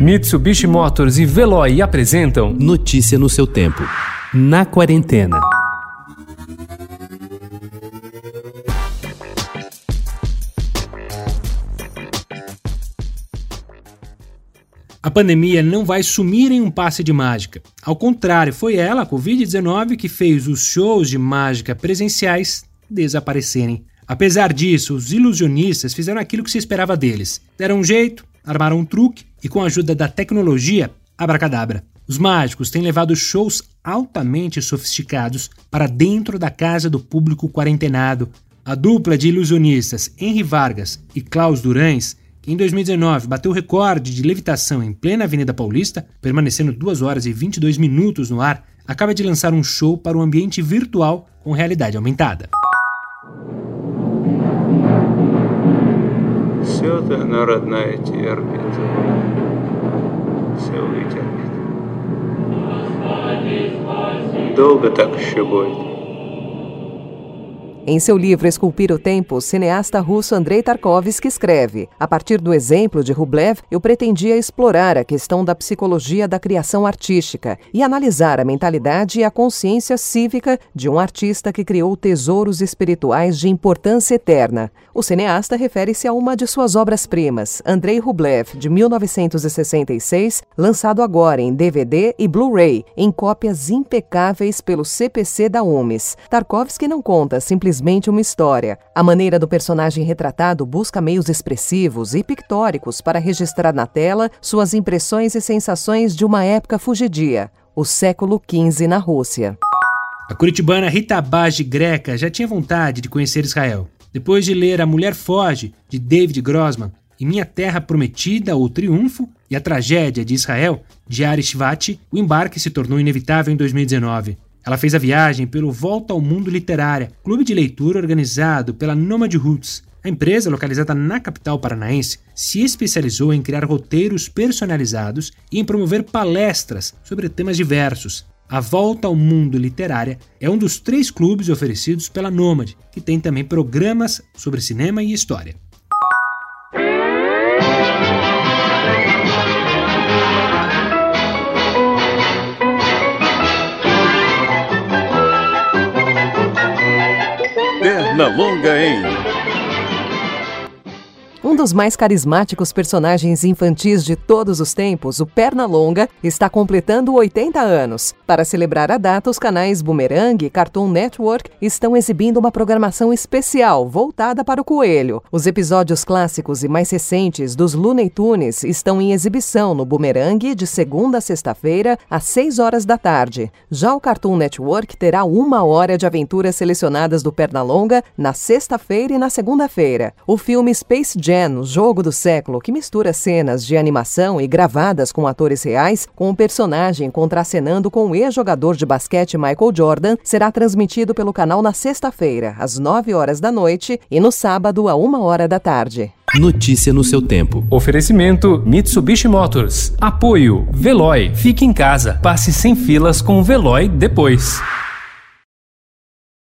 Mitsubishi Motors e Veloy apresentam Notícia no seu tempo. Na quarentena. A pandemia não vai sumir em um passe de mágica. Ao contrário, foi ela, a Covid-19, que fez os shows de mágica presenciais desaparecerem. Apesar disso, os ilusionistas fizeram aquilo que se esperava deles. Deram um jeito, armaram um truque e, com a ajuda da tecnologia, abracadabra. Os mágicos têm levado shows altamente sofisticados para dentro da casa do público quarentenado. A dupla de ilusionistas Henry Vargas e Klaus Durães, que em 2019 bateu o recorde de levitação em plena Avenida Paulista, permanecendo 2 horas e 22 minutos no ar, acaba de lançar um show para o ambiente virtual com realidade aumentada. Все-то она родная терпит. Все вытерпит. Долго так еще будет. Em seu livro Esculpir o Tempo, o cineasta russo Andrei Tarkovsky escreve: A partir do exemplo de Rublev, eu pretendia explorar a questão da psicologia da criação artística e analisar a mentalidade e a consciência cívica de um artista que criou tesouros espirituais de importância eterna. O cineasta refere-se a uma de suas obras-primas, Andrei Rublev, de 1966, lançado agora em DVD e Blu-ray, em cópias impecáveis pelo CPC da UMES. Tarkovsky não conta simplesmente simplesmente uma história. A maneira do personagem retratado busca meios expressivos e pictóricos para registrar na tela suas impressões e sensações de uma época fugidia, o século XV na Rússia. A curitibana Rita Bage Greca já tinha vontade de conhecer Israel. Depois de ler A Mulher Foge, de David Grossman, e Minha Terra Prometida, O Triunfo e A Tragédia de Israel, de Ari Shvati, o embarque se tornou inevitável em 2019. Ela fez a viagem pelo Volta ao Mundo Literária, clube de leitura organizado pela Nomad Roots. A empresa, localizada na capital paranaense, se especializou em criar roteiros personalizados e em promover palestras sobre temas diversos. A Volta ao Mundo Literária é um dos três clubes oferecidos pela Nomad, que tem também programas sobre cinema e história. Pernalonga em um dos mais carismáticos personagens infantis de todos os tempos, o Pernalonga, está completando 80 anos. Para celebrar a data, os canais Boomerang e Cartoon Network estão exibindo uma programação especial voltada para o coelho. Os episódios clássicos e mais recentes dos Looney Tunes estão em exibição no Boomerang de segunda a sexta-feira, às 6 horas da tarde. Já o Cartoon Network terá uma hora de aventuras selecionadas do Pernalonga na sexta-feira e na segunda-feira. O filme Space Jam Gen, jogo do século, que mistura cenas de animação e gravadas com atores reais, com o personagem contracenando com o ex-jogador de basquete Michael Jordan, será transmitido pelo canal na sexta-feira, às 9 horas da noite, e no sábado, a 1 hora da tarde. Notícia no seu tempo. Oferecimento Mitsubishi Motors. Apoio Veloy. Fique em casa. Passe sem filas com o Veloy depois.